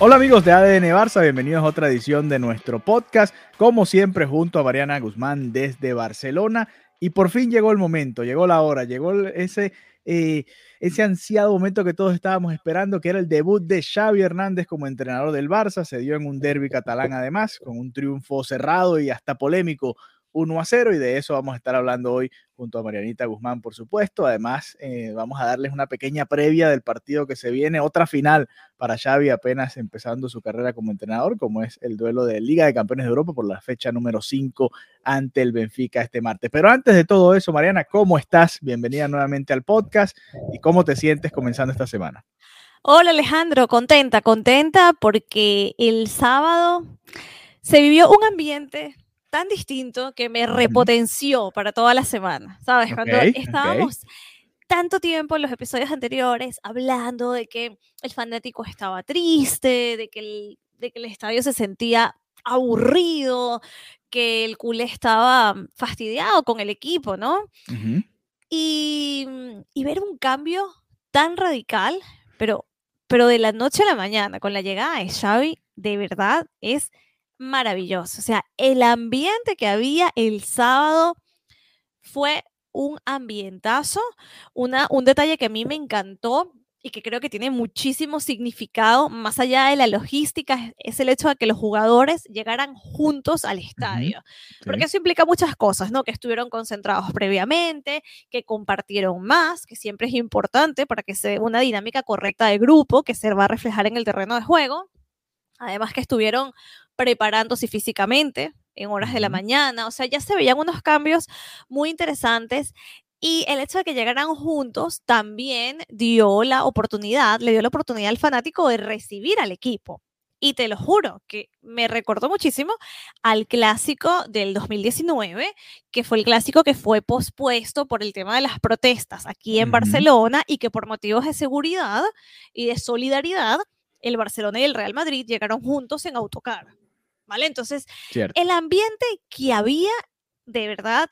Hola amigos de ADN Barça, bienvenidos a otra edición de nuestro podcast, como siempre junto a Mariana Guzmán desde Barcelona. Y por fin llegó el momento, llegó la hora, llegó ese, eh, ese ansiado momento que todos estábamos esperando, que era el debut de Xavi Hernández como entrenador del Barça. Se dio en un derby catalán además, con un triunfo cerrado y hasta polémico 1 a 0 y de eso vamos a estar hablando hoy junto a Marianita Guzmán, por supuesto. Además, eh, vamos a darles una pequeña previa del partido que se viene, otra final para Xavi apenas empezando su carrera como entrenador, como es el duelo de Liga de Campeones de Europa por la fecha número 5 ante el Benfica este martes. Pero antes de todo eso, Mariana, ¿cómo estás? Bienvenida nuevamente al podcast y cómo te sientes comenzando esta semana. Hola Alejandro, contenta, contenta porque el sábado se vivió un ambiente tan distinto que me repotenció para toda la semana, ¿sabes? Cuando Ok, estábamos tanto tiempo en los episodios anteriores hablando de que el fanático estaba triste, de que el, de que el estadio se sentía aburrido, que el culé estaba fastidiado con el equipo, ¿no? Ujú. Y, y ver un cambio tan radical, pero, pero de la noche a la mañana, con la llegada de Xavi, de verdad es maravilloso. O sea, el ambiente que había el sábado fue un ambientazo, una, un detalle que a mí me encantó y que creo que tiene muchísimo significado, más allá de la logística, es- el hecho de que los jugadores llegaran juntos al estadio. Porque eso implica muchas cosas, ¿no? Que estuvieron concentrados previamente, que compartieron más, que siempre es importante para que se dé una dinámica correcta de grupo que se va a reflejar en el terreno de juego. Además que estuvieron preparándose físicamente en horas de la mañana, o sea, ya se veían unos cambios muy interesantes y el hecho de que llegaran juntos también dio la oportunidad, le dio la oportunidad al fanático de recibir al equipo. Y te lo juro que me recordó muchísimo al clásico del 2019, que fue el clásico que fue pospuesto por el tema de las protestas aquí en. Barcelona y que por motivos de seguridad y de solidaridad, el Barcelona y el Real Madrid llegaron juntos en autocar. ¿Vale? Entonces, Cierto. el ambiente que había, de verdad,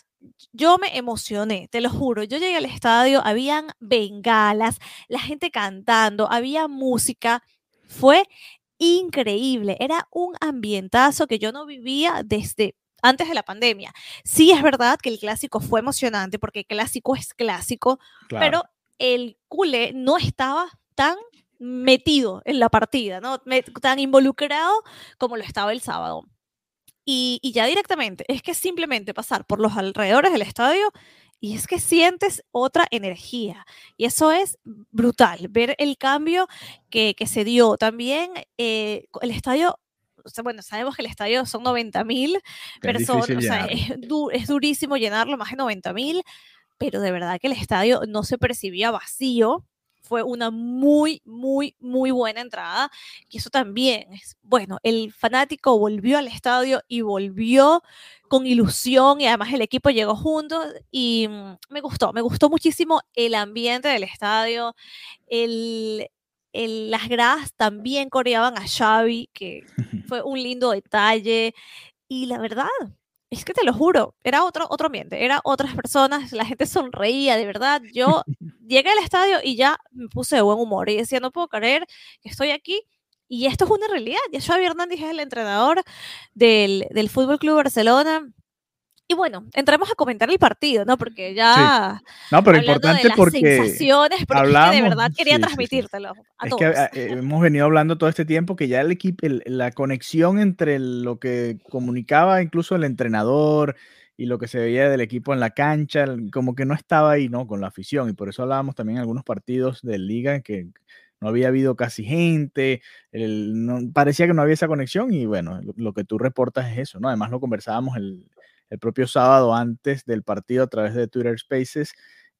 yo me emocioné, te lo juro. Yo llegué al estadio, habían bengalas, la gente cantando, había música. Fue increíble. Era un ambientazo que yo no vivía desde antes de la pandemia. Sí es verdad que el clásico fue emocionante porque clásico es clásico, Claro. pero el culé no estaba tan metido en la partida, ¿no? Tan involucrado como lo estaba el sábado. Y, y ya directamente, es que simplemente pasar por los alrededores del estadio y es que sientes otra energía. Y eso es brutal, ver el cambio que, que se dio. También eh, el estadio, o sea, bueno, sabemos que el estadio son 90 mil personas, o sea, es, du- es durísimo llenarlo, más de 90 mil, pero de verdad que el estadio no se percibía vacío. Fue una muy, muy, muy buena entrada. Y eso también es, bueno, el fanático volvió al estadio y volvió con ilusión y además el equipo llegó juntos y mm, me gustó, me gustó muchísimo el ambiente del estadio, el, el- las gradas también coreaban a Xavi, que fue un lindo detalle y la verdad es que te lo juro, era otro, otro ambiente, era otras personas, la gente sonreía, de verdad, yo llegué al estadio y ya me puse de buen humor y decía, no puedo creer que estoy aquí y esto es una realidad, ya Xavi Hernández es el entrenador del, del Fútbol Club Barcelona. Y bueno, entremos a comentar el partido, ¿no? Porque ya No, pero hablando de importante las porque sensaciones, porque es que de hablamos- verdad quería sí, sí, sí. transmitírtelo a es todos. que ah, eh, hemos venido hablando todo este tiempo que ya el equipo, el- la conexión entre lo que comunicaba incluso el entrenador y lo que se veía del equipo en la cancha, como que no estaba ahí, ¿no? Con la afición. Y por eso hablábamos también en algunos partidos de liga que no había habido casi gente, el- no- parecía que no había esa conexión y bueno, lo, lo que tú reportas es eso, ¿no? Además lo conversábamos el, el propio sábado antes del partido a través de Twitter Spaces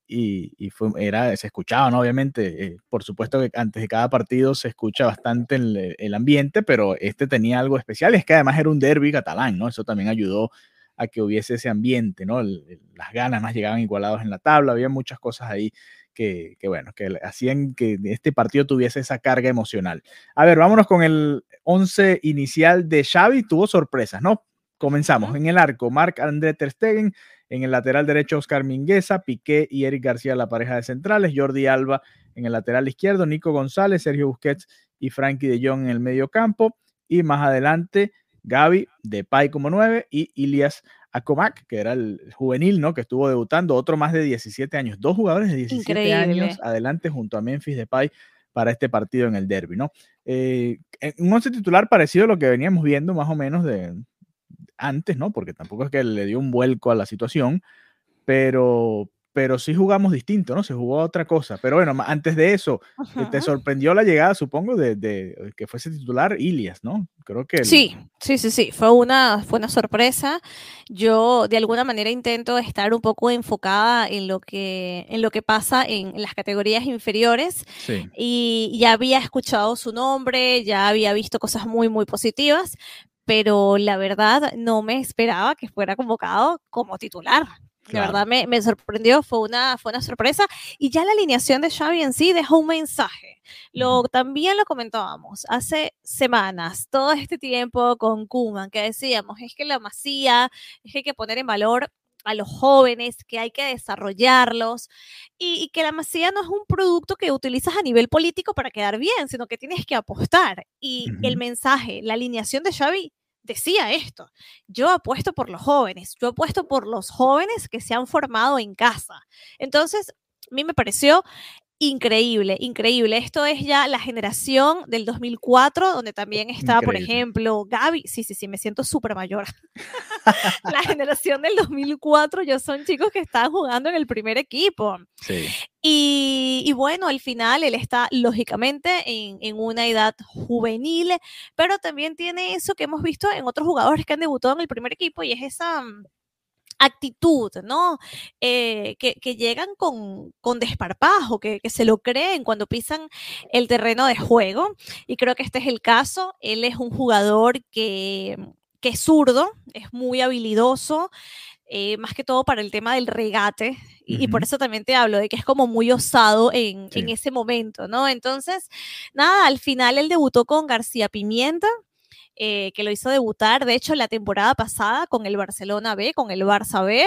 y, fue, era, se escuchaba, ¿no? Obviamente, eh, por supuesto que antes de cada partido se escucha bastante el, ambiente, pero este tenía algo especial, es que además era un derby catalán, ¿no? Eso también ayudó a que hubiese ese ambiente, ¿no? las ganas más llegaban igualados en la tabla, había muchas cosas ahí que, que, bueno, que hacían que este partido tuviese esa carga emocional. A ver, vámonos con el 11 inicial de Xavi, tuvo sorpresas, ¿no? Comenzamos. En el arco, Marc André Ter Stegen, en el lateral derecho Oscar Mingueza, Piqué y Eric García la pareja de centrales, Jordi Alba en el lateral izquierdo, Nico González, Sergio Busquets y Frankie de Jong en el medio campo. Y más adelante Gaby, Depay como 9 y Ilias Acomac, que era el juvenil, ¿no? Que estuvo debutando, otro más de 17 años, dos jugadores de 17 años adelante junto a Memphis Depay para este partido en el derby, ¿no? Eh, un once titular parecido a lo que veníamos viendo más o menos de antes, ¿no? Porque tampoco es que le dio un vuelco a la situación, pero, pero sí jugamos distinto, ¿no? Se jugó otra cosa. Pero bueno, antes de eso, eh, te sorprendió la llegada, supongo, de, de, que fuese titular Ilias, ¿no? Creo que... Sí, sí, sí, sí, fue una, fue una sorpresa. Yo de alguna manera intento estar un poco enfocada en lo que, en lo que pasa en, las categorías inferiores sí. y ya había escuchado su nombre, ya había visto cosas muy, muy positivas, pero la verdad no me esperaba que fuera convocado como titular. La verdad me, me, sorprendió, fue una, fue una sorpresa. Y ya la alineación de Xavi en sí dejó un mensaje. Lo, También lo comentábamos hace semanas, todo este tiempo con Kuman, que decíamos, es que la masía, es que hay que poner en valor a los jóvenes, que hay que desarrollarlos y, que la masía no es un producto que utilizas a nivel político para quedar bien, sino que tienes que apostar. Y el mensaje, la alineación de Xavi decía esto, yo apuesto por los jóvenes, yo apuesto por los jóvenes que se han formado en casa. Entonces, a mí me pareció increíble, increíble. Esto es ya la generación del 2004, donde también estaba, por ejemplo, Gaby. Sí, sí, sí, me siento súper mayor. la generación del 2004, yo son chicos que estaban jugando en el primer equipo. Sí. Y, y, bueno, al final él está lógicamente en, en, una edad juvenil, pero también tiene eso que hemos visto en otros jugadores que han debutado en el primer equipo y es esa mm, actitud, ¿no? Eh, que, llegan con, con desparpajo, que, se lo creen cuando pisan el terreno de juego. Y creo que este es el caso. Él es un jugador que, que es zurdo, es muy habilidoso. Eh, más que todo para el tema del regate, y, por eso también te hablo de que es como muy osado en, en ese momento, ¿no? Entonces, nada, al final él debutó con García Pimienta, eh, que lo hizo debutar, de hecho, la temporada pasada con el Barcelona B, con el Barça B.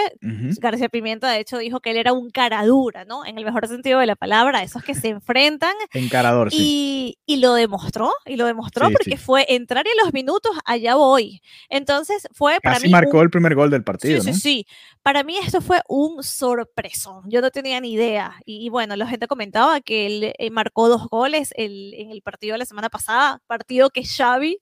García Pimienta, de hecho, dijo que él era un caradura, ¿no? En el mejor sentido de la palabra, esos que se enfrentan. Encarador, y, y lo demostró, y lo demostró porque fue entrar en los minutos, allá voy. Entonces, fue para Casi marcó el primer gol del partido, Sí, sí, sí. Para mí esto fue un sorpreso. Yo no tenía ni idea. Y, bueno, la gente comentaba que él eh, marcó dos goles en el partido de la semana pasada, partido que Xavi,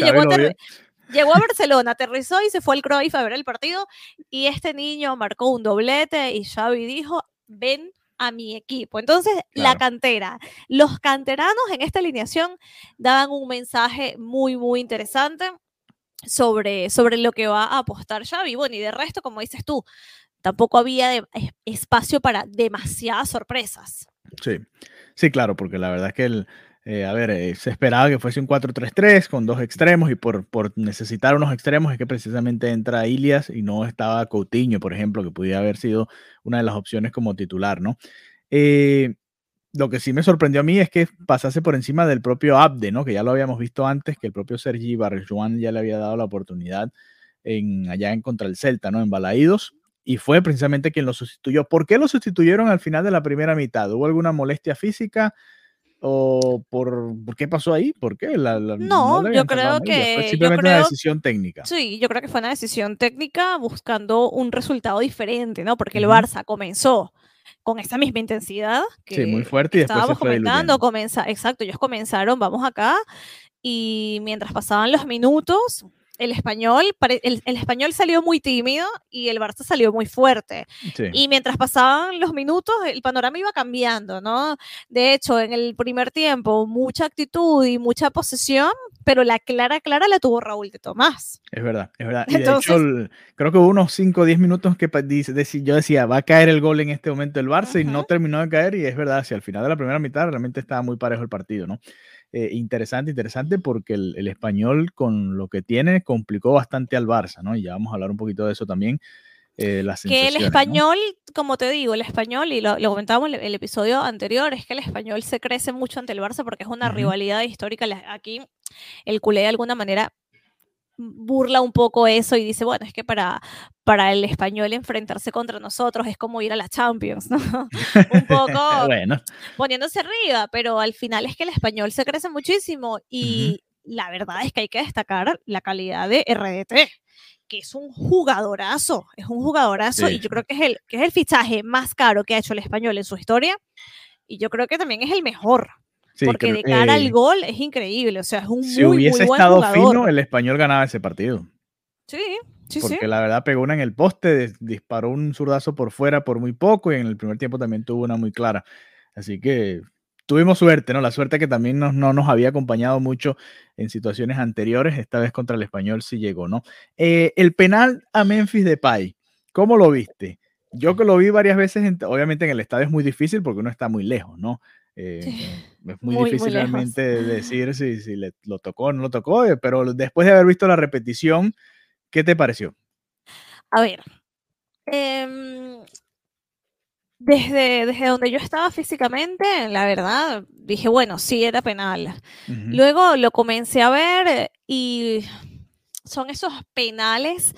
llegó a, Barcelona, aterrizó y se fue al Cruyff a ver el partido y este niño marcó un doblete y Xavi dijo, ven a mi equipo. Entonces, la cantera, los canteranos en esta alineación daban un mensaje muy, muy interesante sobre, sobre lo que va a apostar Xavi. Bueno, y de resto, como dices tú, tampoco había espacio para demasiadas sorpresas. Sí, sí, claro, porque la verdad es que el, eh, a ver, eh, se esperaba que fuese un 4-3-3 con dos extremos y por, por, necesitar unos extremos es que precisamente entra Ilias y no estaba Coutinho, por ejemplo, que pudiera haber sido una de las opciones como titular, ¿no? Eh, lo que sí me sorprendió a mí es que pasase por encima del propio Abde, ¿no? Que ya lo habíamos visto antes, que el propio Sergi Barjuan ya le había dado la oportunidad en, allá en contra el Celta, ¿no? En Balaídos. Y fue precisamente quien lo sustituyó. ¿Por qué lo sustituyeron al final de la primera mitad? ¿Hubo alguna molestia física? ¿O por, por, qué pasó ahí? ¿Por qué? no, yo creo que... Fue simplemente una decisión técnica. Sí, yo creo que fue una decisión técnica buscando un resultado diferente, ¿no? Porque el Barça comenzó con esa misma intensidad que sí, muy fuerte y después estábamos comentando, exacto, ellos comenzaron, vamos acá, y mientras pasaban los minutos, el español, el, español salió muy tímido y el Barça salió muy fuerte. Y mientras pasaban los minutos, el panorama iba cambiando, ¿no? De hecho, en el primer tiempo, mucha actitud y mucha posesión, pero la clara, clara la tuvo Raúl de Tomás. Es verdad, es verdad. Y de hecho, creo que hubo unos 5 o 10 minutos que yo decía, va a caer el gol en este momento el Barça y no terminó de caer y es verdad, si al final de la primera mitad realmente estaba muy parejo el partido, ¿no? Eh, interesante, interesante, porque el, español con lo que tiene complicó bastante al Barça, ¿no? Y ya vamos a hablar un poquito de eso también. Eh, que el español, como te digo, el español, y lo, comentábamos en el, episodio anterior, es que el español se crece mucho ante el Barça porque es una rivalidad histórica. Aquí el culé de alguna manera burla un poco eso y dice, bueno, es que para, para el español enfrentarse contra nosotros es como ir a la Champions, ¿no? un poco bueno. poniéndose arriba, pero al final es que el español se crece muchísimo y la verdad es que hay que destacar la calidad de RDT que es un jugadorazo, es un jugadorazo y yo creo que es, el, que es el fichaje más caro que ha hecho el español en su historia y yo creo que también es el mejor porque de cara al gol es increíble, o sea, es un si muy, hubiese muy buen estado fino, el español ganaba ese partido. Sí, sí, Porque la verdad pegó una en el poste, disparó un zurdazo por fuera por muy poco y en el primer tiempo también tuvo una muy clara. Así que tuvimos suerte, ¿no? La suerte que también no nos había acompañado mucho en situaciones anteriores, esta vez contra el español sí llegó, ¿no? Eh, el penal a Memphis de Depay, ¿cómo lo viste? Yo que lo vi varias veces, obviamente en el estadio es muy difícil porque uno está muy lejos, ¿no? Eh, es muy, difícil realmente decir si, si le, lo tocó o no lo tocó, eh, pero después de haber visto la repetición, ¿qué te pareció? A ver, em, desde, desde donde yo estaba físicamente, la verdad, dije, bueno, sí era penal. Luego lo comencé a ver y son esos penales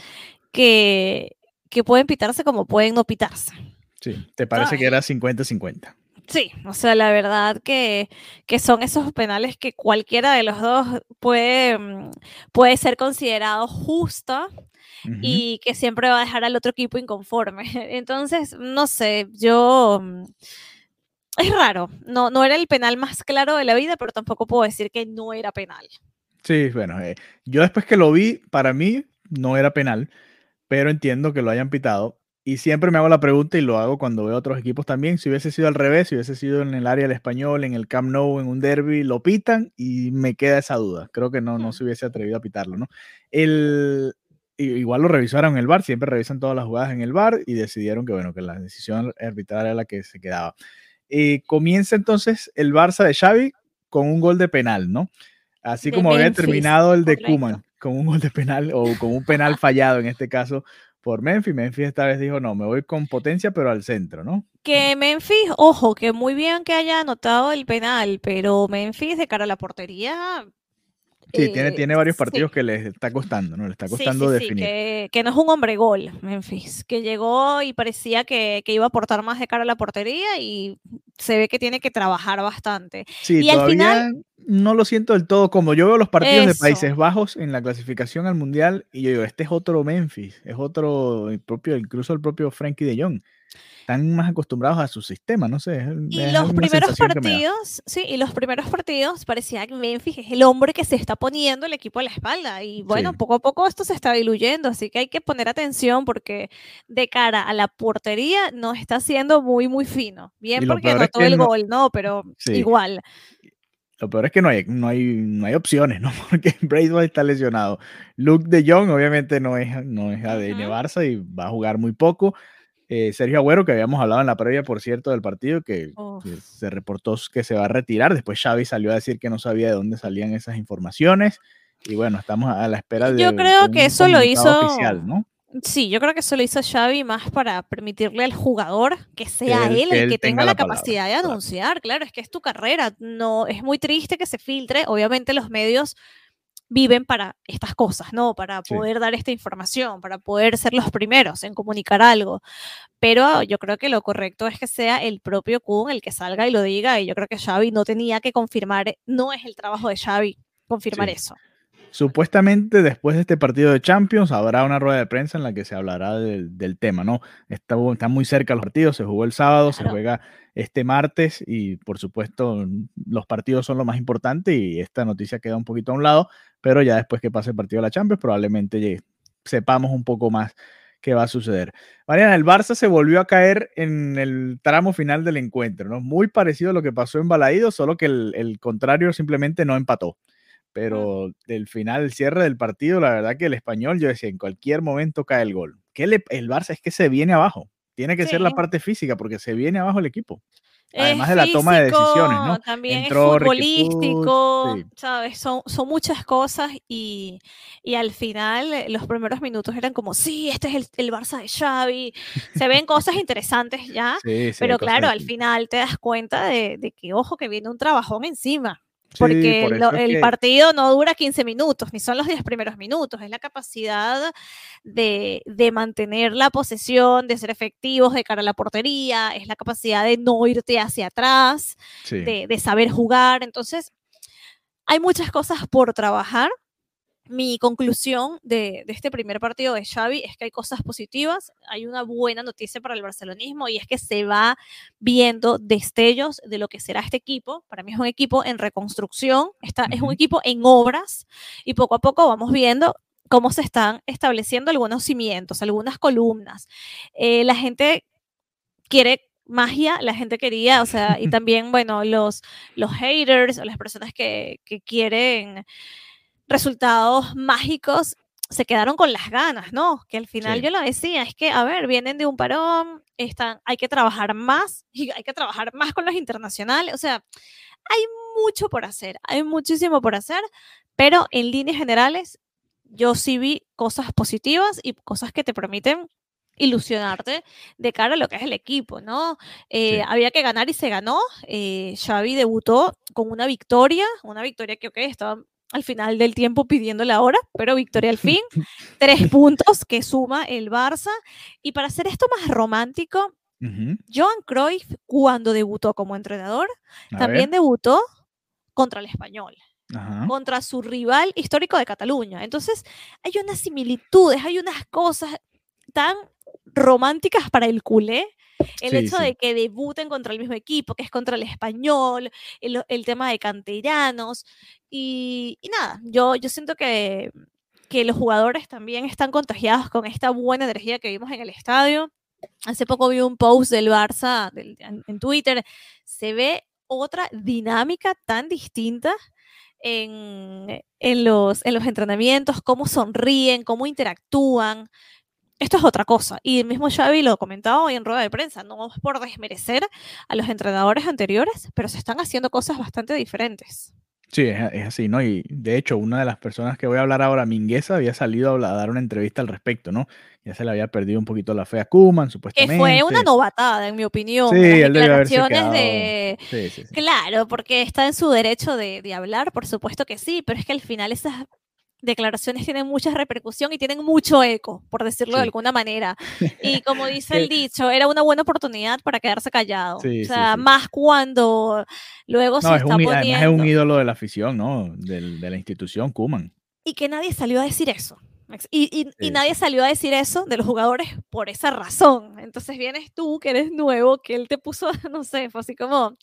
que, que pueden pitarse como pueden no pitarse. Sí, ¿te parece que era 50-50? Sí, o sea, la verdad que, son esos penales que cualquiera de los dos puede, mm, puede ser considerado justo y que siempre va a dejar al otro equipo inconforme. Entonces, no sé, yo... Mm, es raro, no, no era el penal más claro de la vida, pero tampoco puedo decir que no era penal. Sí, bueno, eh, yo después que lo vi, para mí no era penal, pero entiendo que lo hayan pitado y siempre me hago la pregunta y lo hago cuando veo otros equipos también. Si hubiese sido al revés, si hubiese sido en el área del español, en el Camp Nou, en un derby, lo pitan y me queda esa duda. Creo que no, no se hubiese atrevido a pitarlo, ¿no? El, igual lo revisaron en el bar, siempre revisan todas las jugadas en el bar y decidieron que, bueno, que la decisión arbitral era la que se quedaba. Eh, comienza entonces el Barça de Xavi con un gol de penal, ¿no? Así como había terminado el de Kuman, con un gol de penal o con un penal fallado en este caso por Memphis. Memphis esta vez dijo, no, me voy con potencia, pero al centro, ¿no? Que Memphis, ojo, que muy bien que haya anotado el penal, pero Memphis de cara a la portería... Sí, tiene, tiene varios eh, partidos que le está costando, ¿no? Le está costando sí, definir. Que, que, no es un hombre gol, Memphis, que llegó y parecía que, que, iba a aportar más de cara a la portería y se ve que tiene que trabajar bastante. Sí, y al final no lo siento del todo como yo veo los partidos de Países Bajos en la clasificación al Mundial y yo digo, este es otro Memphis, es otro, propio, incluso el propio Frankie de Jong. Están más acostumbrados a su sistema, no sé. Y los primeros partidos, sí, y los primeros partidos parecía que Memphis es el hombre que se está poniendo el equipo a la espalda. Y bueno, poco a poco esto se está diluyendo, así que hay que poner atención porque de cara a la portería no está siendo muy, muy fino. Bien, porque anotó el gol, ¿no? Pero igual. Lo peor es que no hay, no hay, no hay opciones, ¿no? Porque Braithwaite está lesionado. Luke de Jong, obviamente, no es, no es ADN Barça y va a jugar muy poco. Eh, Sergio Agüero, que habíamos hablado en la previa, por cierto, del partido, que, se reportó que se va a retirar. Después Xavi salió a decir que no sabía de dónde salían esas informaciones. Y bueno, estamos a la espera de. Yo creo que eso lo hizo. Oficial, ¿no? Sí, yo creo que eso lo hizo Xavi más para permitirle al jugador que sea él, el que, tenga, la, capacidad de anunciar. Claro. es que es tu carrera. No, es muy triste que se filtre. Obviamente los medios viven para estas cosas, ¿no? Para poder dar esta información, para poder ser los primeros en comunicar algo. Pero yo creo que lo correcto es que sea el propio Kun el que salga y lo diga. Y yo creo que Xavi no tenía que confirmar, no es el trabajo de Xavi confirmar eso. Supuestamente después de este partido de Champions habrá una rueda de prensa en la que se hablará del, del tema, ¿no? Está, está, muy cerca los partidos, se jugó el sábado, claro. se juega este martes y por supuesto los partidos son lo más importante y esta noticia queda un poquito a un lado, pero ya después que pase el partido de la Champions probablemente sepamos un poco más qué va a suceder. Mariana, el Barça se volvió a caer en el tramo final del encuentro, ¿no? Muy parecido a lo que pasó en Balaído, solo que el, el contrario simplemente no empató. Pero del final, el cierre del partido, la verdad que el español, yo decía, en cualquier momento cae el gol. Que le, el Barça es que se viene abajo. Tiene que sí. ser la parte física porque se viene abajo el equipo. Además es de la físico, toma de decisiones, ¿no? También Entró es futbolístico, sí. ¿sabes? Son, son muchas cosas y, y, al final eh, los primeros minutos eran como, sí, este es el, el Barça de Xavi. Se ven cosas interesantes ya, Sí, pero claro, al final te das cuenta de, de que, ojo, que viene un trabajón encima. Sí, Porque por el que- partido no dura 15 minutos, ni son los 10 primeros minutos, es la capacidad de, de mantener la posesión, de ser efectivos de cara a la portería, es la capacidad de no irte hacia atrás, sí. de, de saber jugar. Entonces, hay muchas cosas por trabajar. Mi conclusión de, de este primer partido de Xavi es que hay cosas positivas, hay una buena noticia para el barcelonismo y es que se va viendo destellos de lo que será este equipo. Para mí es un equipo en reconstrucción, está, es un equipo en obras y poco a poco vamos viendo cómo se están estableciendo algunos cimientos, algunas columnas. Eh, la gente quiere magia, la gente quería, o sea, y también, bueno, los, los haters o las personas que, que quieren resultados mágicos se quedaron con las ganas, ¿no? Que al final Sí. yo lo decía, es que, a ver, vienen de un parón, están, hay que trabajar más, y hay que trabajar más con los internacionales, o sea, hay mucho por hacer, hay muchísimo por hacer, pero en líneas generales yo sí vi cosas positivas y cosas que te permiten ilusionarte de cara a lo que es el equipo, ¿no? Eh, Sí. Había que ganar y se ganó. Eh, Xavi debutó con una victoria, una victoria que, ok, estaba al final del tiempo pidiendo la hora, pero victoria al fin. Tres puntos que suma el Barça. Y para hacer esto más romántico, Ujú. Johan Cruyff, cuando debutó como entrenador, A también ver. debutó contra el español Ajá. contra su rival histórico de Cataluña. Entonces, hay unas similitudes, hay unas cosas tan románticas para el culé. El Sí, hecho sí. de que debuten contra el mismo equipo, que es contra el español, el, el tema de canteranos. Y, y nada, yo, yo siento que, que los jugadores también están contagiados con esta buena energía que vimos en el estadio. Hace poco vi un post del Barça del- en, en Twitter. Se ve otra dinámica tan distinta en, en los, en los entrenamientos, cómo sonríen, cómo interactúan. Esto es otra cosa. Y el mismo Xavi lo comentaba hoy en rueda de prensa. No es por desmerecer a los entrenadores anteriores, pero se están haciendo cosas bastante diferentes. Sí, es, así, ¿no? Y de hecho, una de las personas que voy a hablar ahora, Mingueza, había salido a, hablar- a dar una entrevista al respecto, ¿no? Ya se le había perdido un poquito la fe a Kuman, Que supuestamente. fue una novatada, en mi opinión. Sí, él declaraciones de, Sí, sí, sí. Claro, porque está en su derecho de, de hablar, por supuesto que sí, pero es que al final esas declaraciones tienen mucha repercusión y tienen mucho eco, por decirlo de alguna manera. Y como dice el dicho, era una buena oportunidad para quedarse callado. Sí, o sea, sí. más cuando luego No, se es está un, además es un poniendo ídolo de la afición, ¿no? De la institución, Kuman. y que nadie salió a decir eso. Y, y- y nadie salió a decir eso de los jugadores por esa razón. Entonces vienes tú, que eres nuevo, que él te puso, no sé, fue así como,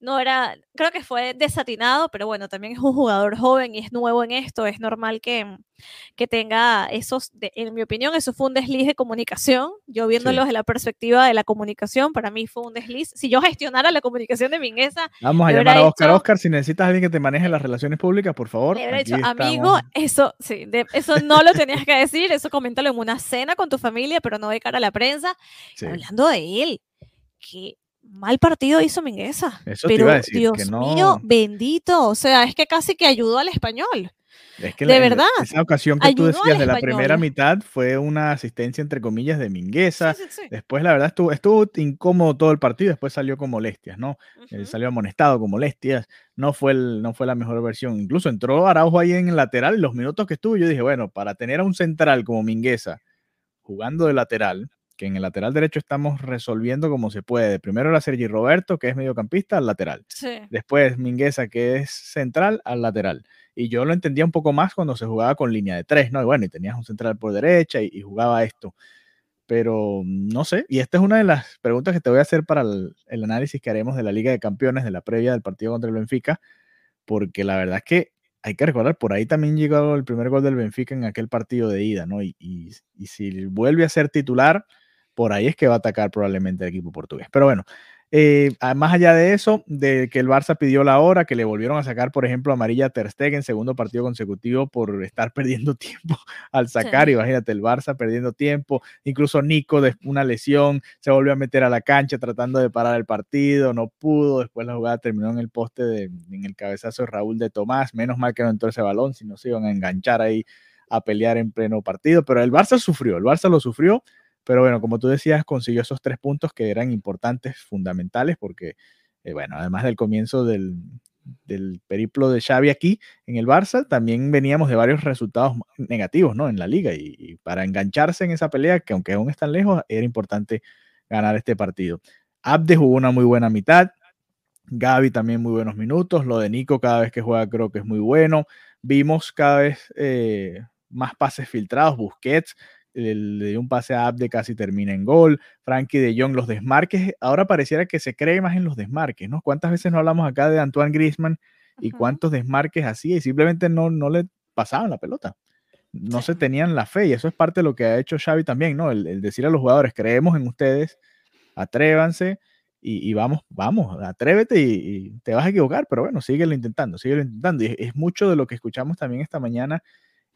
no era, creo que fue desatinado, pero bueno, también es un jugador joven y es nuevo en esto, es normal que, que tenga esos, de- en mi opinión, eso fue un desliz de comunicación. Yo viéndolo desde la perspectiva de la comunicación, para mí fue un desliz. Si yo gestionara la comunicación de Mingueza, Vamos a llamar a Oscar. dicho- Oscar, si necesitas a alguien que te maneje las relaciones públicas, por favor. Le aquí amigo, estamos". eso, sí, de- eso no lo tenías que decir, eso coméntalo en una cena con tu familia, pero no de cara a la prensa. Sí. Hablando de él, qué mal partido hizo Mingueza. Eso te pero iba a decir, que Dios no- mío, bendito, o sea, es que casi que ayudó al español. Es que de la- verdad, esa ocasión que tú decías de la primera mitad fue una asistencia entre comillas de Mingueza. Sí, sí, sí. Después, la verdad, estuvo, estuvo incómodo todo el partido. Después salió con molestias, ¿no? Ujú. salió amonestado con molestias. No fue, el, no fue la mejor versión. Incluso entró Araujo ahí en el lateral. Los minutos que estuvo, yo dije, bueno, para tener a un central como Mingueza jugando de lateral, que en el lateral derecho estamos resolviendo como se puede. Primero era Sergi Roberto, que es mediocampista, al lateral. Después Mingueza, que es central, al lateral. Y yo lo entendía un poco más cuando se jugaba con línea de tres, ¿no? Y bueno, y tenías un central por derecha y, jugaba esto. Pero no sé, y esta es una de las preguntas que te voy a hacer para el, el análisis que haremos de la Liga de Campeones, de la previa del partido contra el Benfica, porque la verdad es que hay que recordar, por ahí también llegó el primer gol del Benfica en aquel partido de ida, ¿no? Y, y, si vuelve a ser titular, por ahí es que va a atacar probablemente el equipo portugués. Pero bueno, eh, más allá de eso, de que el Barça pidió la hora, que le volvieron a sacar, por ejemplo, amarilla a Ter Stegen, segundo partido consecutivo por estar perdiendo tiempo al sacar. Imagínate, el Barça perdiendo tiempo. Incluso Nico, de una lesión, se volvió a meter a la cancha tratando de parar el partido, no pudo. Después la jugada terminó en el poste, de, en el cabezazo de Raúl de Tomás. Menos mal que no entró ese balón, si no se iban a enganchar ahí a pelear en pleno partido. Pero el Barça sufrió, el Barça lo sufrió pero bueno, como tú decías, consiguió esos tres puntos que eran importantes, fundamentales, porque, eh, bueno, además del comienzo del, periplo de Xavi aquí en el Barça, también veníamos de varios resultados negativos, ¿no? En la liga y, para engancharse en esa pelea, que aunque aún están lejos, era importante ganar este partido. Abde jugó una muy buena mitad, Gaby también muy buenos minutos, lo de Nico cada vez que juega creo que es muy bueno, vimos cada vez eh, más pases filtrados, Busquets le dio un pase a Abde, casi termina en gol. Frankie de Jong, los desmarques, ahora pareciera que se cree más en los desmarques, ¿no? ¿Cuántas veces no hablamos acá de Antoine Griezmann y cuántos desmarques hacía y simplemente no, no le pasaban la pelota? No se tenían la fe y eso es parte de lo que ha hecho Xavi también, ¿no? El, decir a los jugadores, creemos en ustedes, atrévanse y, vamos, vamos, atrévete y, te vas a equivocar, pero bueno, síguelo intentando, síguelo intentando. Y es mucho de lo que escuchamos también esta mañana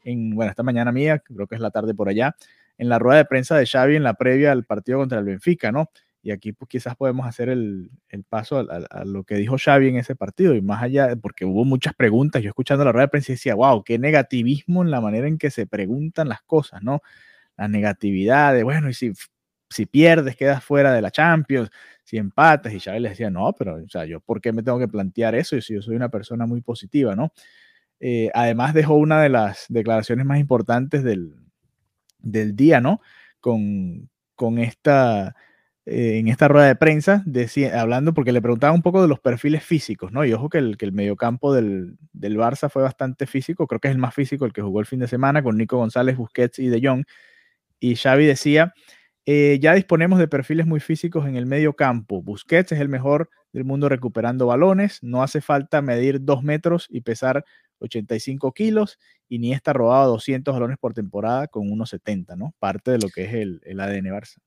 en, bueno, esta mañana mía, creo que es la tarde por allá, en la rueda de prensa de Xavi en la previa al partido contra el Benfica, ¿no? Y aquí pues, quizás podemos hacer el, paso a, lo que dijo Xavi en ese partido y más allá, porque hubo muchas preguntas, yo escuchando la rueda de prensa decía, wow, qué negativismo en la manera en que se preguntan las cosas, ¿no? La negatividad de, bueno, y si, pierdes, quedas fuera de la Champions, si empatas, y Xavi le decía, no, pero, o sea, yo, ¿por qué me tengo que plantear eso? Y si yo soy una persona muy positiva, ¿no? Eh, además dejó una de las declaraciones más importantes del, día, ¿no? Con, con esta, eh, en esta rueda de prensa, decía, hablando porque le preguntaba un poco de los perfiles físicos, ¿no? Y ojo que el, que el mediocampo del, del, Barça fue bastante físico, creo que es el más físico, el que jugó el fin de semana con Nico González, Busquets y De Jong. Y Xavi decía, eh, ya disponemos de perfiles muy físicos en el medio campo. Busquets es el mejor del mundo recuperando balones, no hace falta medir dos metros y pesar 85 kilos, y ni está robado 200 balones por temporada con unos 70, ¿no? Parte de lo que es el, el ADN Barça.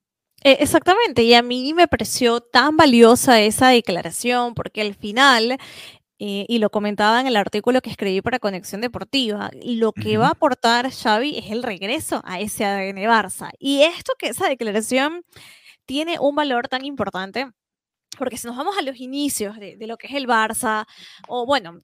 Eh, exactamente, y a mí me pareció tan valiosa esa declaración porque al final, eh, y lo comentaba en el artículo que escribí para Conexión Deportiva, lo que va a aportar Xavi es el regreso a ese ADN Barça. Y esto que esa declaración tiene un valor tan importante, porque si nos vamos a los inicios de, de, lo que es el Barça, o bueno,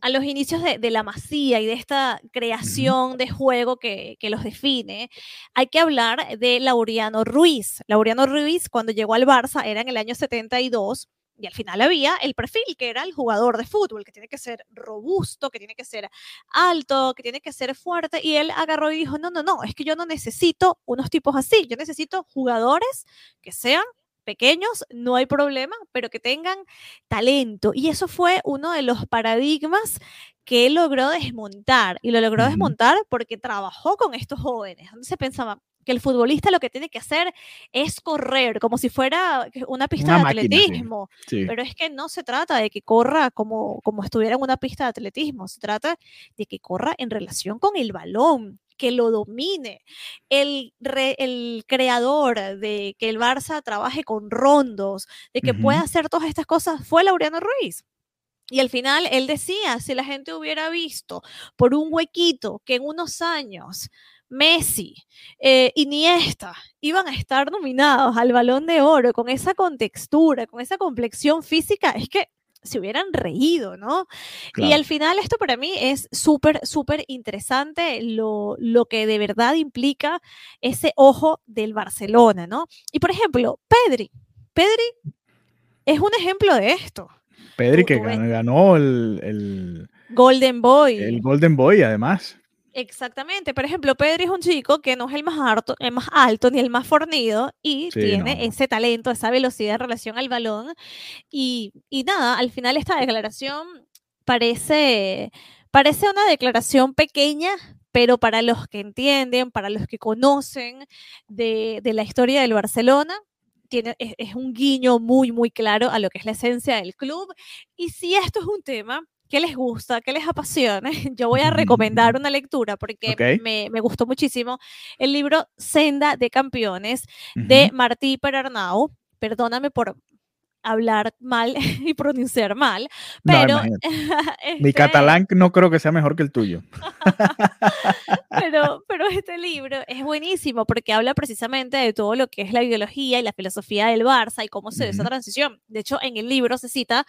a los inicios de, la masía y de esta creación de juego que, los define, hay que hablar de Laureano Ruiz. Laureano Ruiz, cuando llegó al Barça, era en el año 72. Y al final había el perfil, que era el jugador de fútbol, que tiene que ser robusto, que tiene que ser alto, que tiene que ser fuerte. Y él agarró y dijo, no, no, no, es que yo no necesito unos tipos así, yo necesito jugadores que sean pequeños, no hay problema, pero que tengan talento. Y eso fue uno de los paradigmas que él logró desmontar. Y lo logró desmontar porque trabajó con estos jóvenes. Donde se pensaba que el futbolista lo que tiene que hacer es correr, como si fuera una pista de atletismo. Pero es que no se trata de que corra como, como estuviera en una pista de atletismo, se trata de que corra en relación con el balón, que lo domine. El, el creador de que el Barça trabaje con rondos, de que pueda hacer todas estas cosas, fue Laureano Ruiz. Y al final él decía, si la gente hubiera visto por un huequito que en unos años Messi, eh, Iniesta iban a estar nominados al balón de oro con esa contextura, con esa complexión física, es que se hubieran reído, ¿no? Y al final esto para mí es súper, súper interesante lo, lo, que de verdad implica ese ojo del Barcelona, ¿no? Y por ejemplo, Pedri, Pedri es un ejemplo de esto. Pedri que ganó, el, Golden Boy. El Golden Boy, además. Exactamente. Por ejemplo, Pedri es un chico que no es el más alto, el más alto ni el más fornido y Sí, tiene no. ese talento, esa velocidad en relación al balón. Y, y nada, al final esta declaración parece, parece una declaración pequeña, pero para los que entienden, para los que conocen de, de la historia del Barcelona, tiene, es, es un guiño muy, muy claro a lo que es la esencia del club. Y si esto es un tema que les gusta, que les apasiona, yo voy a recomendar una lectura porque me, me gustó muchísimo el libro Senda de Campeones de. Martí Perarnau. Perdóname por hablar mal y pronunciar mal, No, pero. Mi este, catalán no creo que sea mejor que el tuyo. pero, pero este libro es buenísimo porque habla precisamente de todo lo que es la ideología y la filosofía del Barça y cómo se dio esa transición. De hecho, en el libro se cita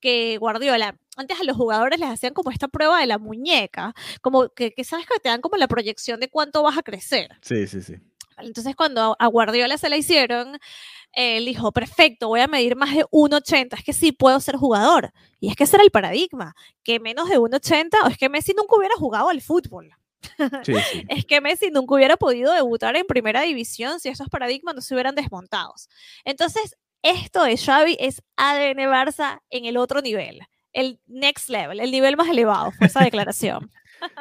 que Guardiola, antes a los jugadores les hacían como esta prueba de la muñeca, como que, que sabes que te dan como la proyección de cuánto vas a crecer. Sí, sí, sí. Entonces, cuando a Guardiola se la hicieron, él dijo, perfecto, voy a medir más de 1,80, es que sí puedo ser jugador. Y es que ese era el paradigma, que menos de 1,80, o es que Messi nunca hubiera jugado al fútbol. Sí, sí. Es que Messi nunca hubiera podido debutar en primera división si esos paradigmas no se hubieran desmontados. Entonces, esto de Xavi es ADN Barça en el otro nivel, el next level, el nivel más elevado, fue esa declaración.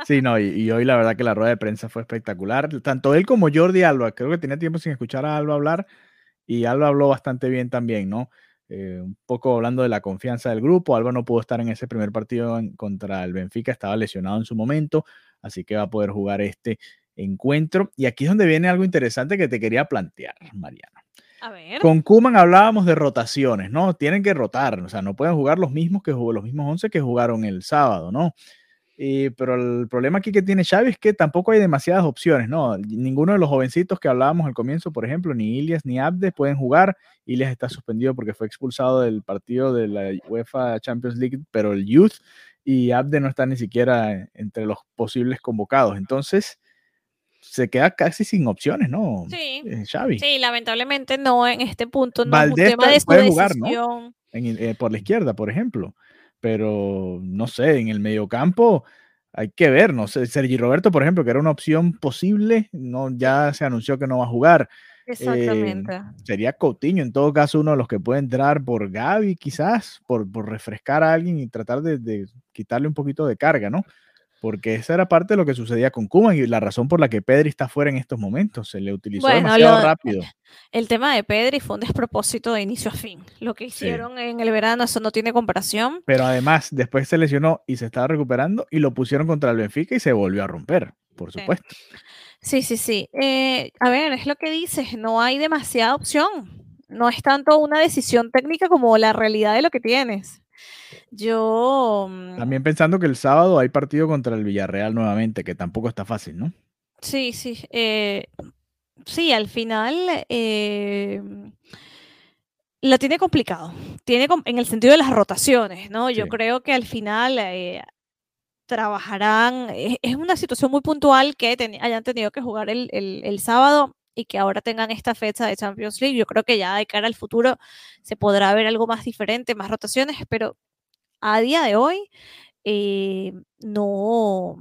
Sí, no, y, y hoy la verdad que la rueda de prensa fue espectacular. Tanto él como Jordi Alba, creo que tenía tiempo sin escuchar a Alba hablar y Alba habló bastante bien también, ¿no? Eh, un poco hablando de la confianza del grupo. Alba no pudo estar en ese primer partido en- contra el Benfica, estaba lesionado en su momento, así que va a poder jugar este encuentro. Y aquí es donde viene algo interesante que te quería plantear, Mariana. A ver. Con Kuman hablábamos de rotaciones, ¿no? Tienen que rotar, o sea, no pueden jugar los mismos que jugó, los mismos 11 que jugaron el sábado, ¿no? Y, pero el problema aquí que tiene Xavi es que tampoco hay demasiadas opciones, ¿no? Ninguno de los jovencitos que hablábamos al comienzo, por ejemplo, ni Ilias ni Abde pueden jugar. Ilias está suspendido porque fue expulsado del partido de la UEFA Champions League, pero el Youth y Abde no está ni siquiera entre los posibles convocados. Entonces, se queda casi sin opciones, ¿no? Sí. Eh, Xavi. Sí, lamentablemente no en este punto, no Valdés es un tema de su puede jugar, ¿no? en eh, por la izquierda, por ejemplo. Pero no sé, en el mediocampo hay que ver, no sé, Sergi Roberto, por ejemplo, que era una opción posible, no, ya se anunció que no va a jugar. Eh, Exactamente. sería Coutinho, en todo caso, uno de los que puede entrar por Gaby, quizás, por, por refrescar a alguien y tratar de, de quitarle un poquito de carga, ¿no? Porque esa era parte de lo que sucedía con Koeman y la razón por la que Pedri está fuera en estos momentos. Se le utilizó Bueno, demasiado lo- rápido. El tema de Pedri fue un despropósito de inicio a fin. Lo que Sí. hicieron en el verano, eso no tiene comparación. Pero además, después se lesionó y se estaba recuperando y lo pusieron contra el Benfica y se volvió a romper, por supuesto. Sí, sí, sí. Eh, a ver, es lo que dices, no hay demasiada opción. No es tanto una decisión técnica como la realidad de lo que tienes. Yo, mm, También pensando que el sábado hay partido contra el Villarreal nuevamente, que tampoco está fácil, ¿no? sí, sí. eh, sí, al final eh, lo tiene complicado. Tiene en el sentido de las rotaciones, ¿no? Yo Sí. creo que al final eh, trabajarán. Es, una situación muy puntual que hayan tenido que jugar el, el- el sábado y que ahora tengan esta fecha de Champions League. Yo creo que ya de cara al futuro se podrá ver algo más diferente, más rotaciones, pero a día de hoy eh, no,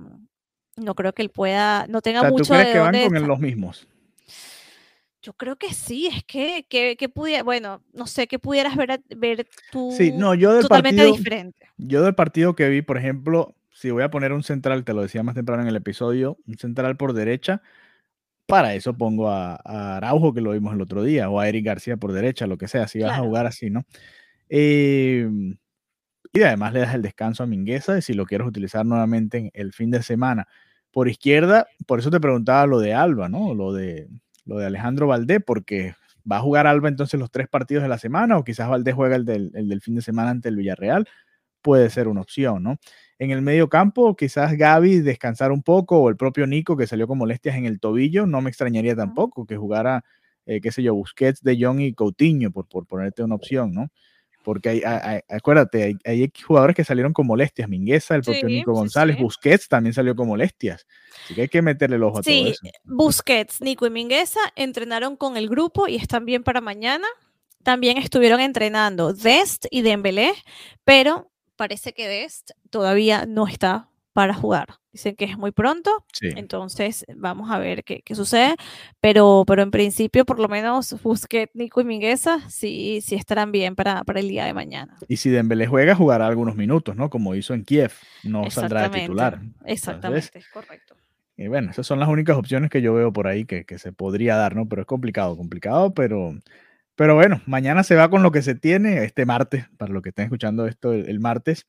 no creo que él pueda, no O tenga sea, ¿tú mucho crees de que van con los mismos? Yo creo que sí, es que, que, que pudiera, bueno, no sé, que pudieras ver, ver tú Sí, no, yo del totalmente partido, diferente. yo del partido que vi, por ejemplo, si voy a poner un central, te lo decía más temprano en el episodio, un central por derecha, para eso pongo a, a Araujo, que lo vimos el otro día, o a Eric García por derecha, lo que sea, si vas a jugar así, ¿no? Eh, y además le das el descanso a Mingueza, si lo quieres utilizar nuevamente en el fin de semana. Por izquierda, por eso te preguntaba lo de Alba, ¿no? Lo de, lo de Alejandro Valdés, porque va a jugar Alba entonces los tres partidos de la semana, o quizás Valdés juega el del, el del fin de semana ante el Villarreal, puede ser una opción, ¿no? En el medio campo, quizás Gaby descansar un poco, o el propio Nico que salió con molestias en el tobillo, no me extrañaría tampoco que jugara, eh, qué sé yo, Busquets, De Jong y Coutinho, por, por ponerte una opción, ¿no? Porque hay, hay- acuérdate, hay, hay jugadores que salieron con molestias, Mingueza, el propio Sí, Nico González, sí. Busquets también salió con molestias, así que hay que meterle el ojo a todo Sí, eso. Busquets, Nico y Mingueza entrenaron con el grupo y están bien para mañana. También estuvieron entrenando Dest y Dembélé, pero parece que Dest todavía no está para jugar. Dicen que es muy pronto, Sí. entonces vamos a ver qué, qué sucede, pero, pero en principio por lo menos Busquets, Nico y Mingueza sí, sí estarán bien para, para el día de mañana. Y si Dembélé juega, jugará algunos minutos, ¿no? Como hizo en Kiev. No saldrá de Exactamente, titular. Entonces, Exactamente, es correcto. Y bueno, esas son las únicas opciones que yo veo por ahí que, que se podría dar, ¿no? Pero es complicado, complicado, pero, pero bueno, mañana se va con lo que se tiene este martes, para los que estén escuchando esto el, el martes,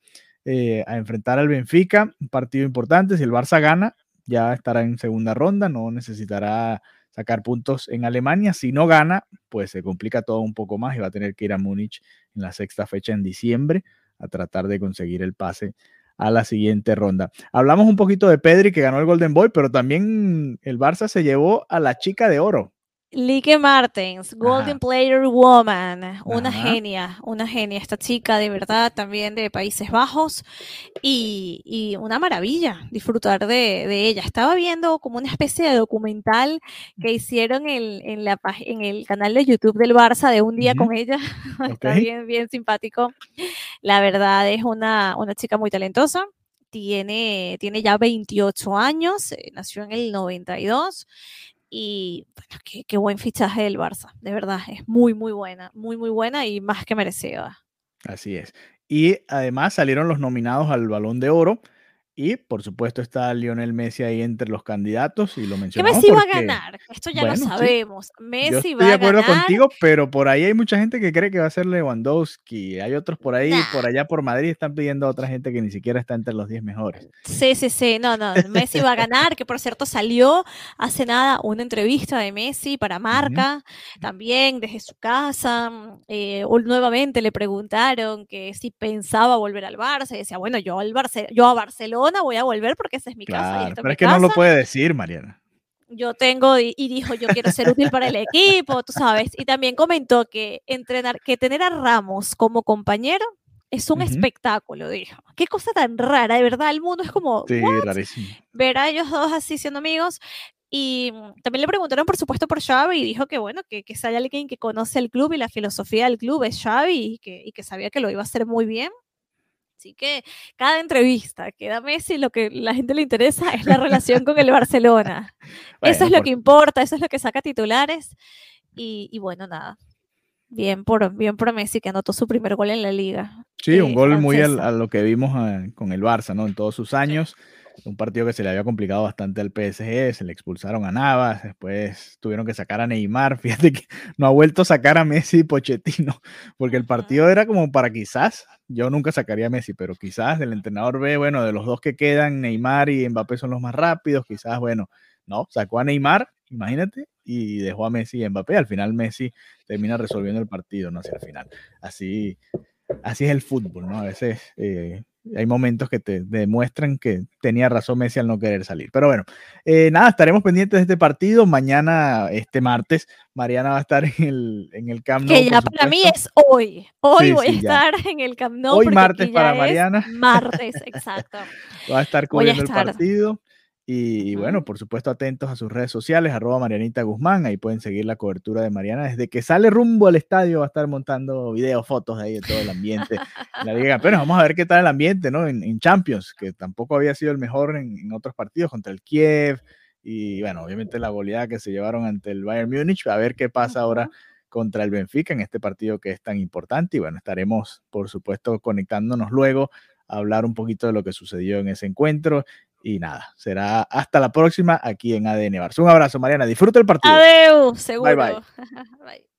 eh, a enfrentar al Benfica, un partido importante. Si el Barça gana, ya estará en segunda ronda, no necesitará sacar puntos en Alemania. Si no gana, pues se complica todo un poco más y va a tener que ir a Múnich en la sexta fecha en diciembre a tratar de conseguir el pase a la siguiente ronda. Hablamos un poquito de Pedri que ganó el Golden Boy, pero también el Barça se llevó a la chica de oro. Lique Martens, Golden Ajá. Player Woman, una genia, una genia, esta chica de verdad también de Países Bajos y, y una maravilla disfrutar de, de ella. Estaba viendo como una especie de documental que hicieron en, en la, pag- en el canal de YouTube del Barça de un día con ella, está bien, bien simpático. La verdad es una, una chica muy talentosa. Tiene, tiene ya 28 años, eh, nació en el 92 y bueno, qué, buen fichaje del Barça, de verdad, es muy, muy buena, muy, muy buena y más que merecida. Así es. Y además salieron los nominados al Balón de Oro. Y por supuesto está Lionel Messi ahí entre los candidatos y lo Que mencionamos Messi va a ganar, esto ya bueno, lo sí. sabemos. yo Messi estoy va de a acuerdo ganar. contigo, pero por ahí hay mucha gente que cree que va a ser Lewandowski. Hay otros por ahí, por allá por Madrid están pidiendo a otra gente que ni siquiera está entre los 10 mejores. Sí, sí, sí, no, no, Messi va a ganar, que por cierto salió hace nada una entrevista de Messi para Marca, también desde su casa, eh, nuevamente le preguntaron que si pensaba volver al Barça, y decía, bueno, yo, al Barce- yo a Barcelona voy a volver porque esa es mi casa Claro, pero mi es que no lo casa. puede decir, Mariana. yo tengo y, y dijo yo quiero ser útil para el equipo, tú sabes, y también comentó que entrenar, que tener a Ramos como compañero es un Ujú. espectáculo, dijo. Qué cosa tan rara, de verdad, el mundo es como Sí, rarísimo. ver a ellos dos así siendo amigos. Y mm, también le preguntaron, por supuesto, por Xavi y dijo que, bueno, que, que si hay alguien que conoce el club y la filosofía del club es Xavi y que, y que sabía que lo iba a hacer muy bien. Así que cada entrevista que da Messi, lo que la gente le interesa es la relación con el Barcelona. eso es lo por que importa, eso es lo que saca titulares. Y, y bueno, nada. Bien por, bien por Messi que anotó su primer gol en la liga. Sí, un eh, gol muy al- a lo que vimos eh, con el Barça, ¿no? En todos sus años. Un partido que se le había complicado bastante al PSG, se le expulsaron a Navas, después tuvieron que sacar a Neymar. Fíjate que no ha vuelto a sacar a Messi y Pochettino, porque el partido era como para quizás, yo nunca sacaría a Messi, pero quizás el entrenador ve, bueno, de los dos que quedan, Neymar y Mbappé son los más rápidos, quizás, bueno, no, sacó a Neymar, imagínate, y dejó a Messi y Mbappé. Al final Messi termina resolviendo el partido, no hacia el final. Así, así es el fútbol, ¿no? A veces eh, hay momentos que te demuestran que tenía razón Messi al no querer salir. Pero bueno, eh, nada, estaremos pendientes de este partido. Mañana, este martes, Mariana va a estar en el, en el Camp Nou. que ya para mí es hoy. Hoy Sí, voy sí, a ya. estar en el Camp Nou. Hoy martes para Mariana. Martes, exacto. Va a estar a cubriendo el partido. Y, y bueno, por supuesto, atentos a sus redes sociales, arroba Marianita Guzmán. Ahí pueden seguir la cobertura de Mariana. Desde que sale rumbo al estadio va a estar montando videos, fotos de ahí de todo el ambiente. en la Liga de Campeones. Vamos a ver qué tal el ambiente, ¿no? En, en Champions, que tampoco había sido el mejor en, en otros partidos contra el Kiev. Y bueno, obviamente la goleada que se llevaron ante el Bayern Múnich. A ver qué pasa ahora contra el Benfica en este partido que es tan importante. Y bueno, estaremos, por supuesto, conectándonos luego a hablar un poquito de lo que sucedió en ese encuentro. Y nada, será hasta la próxima aquí en ADN Barça. Un abrazo, Mariana. Disfruta el partido. Adeu, seguro. bye. Bye.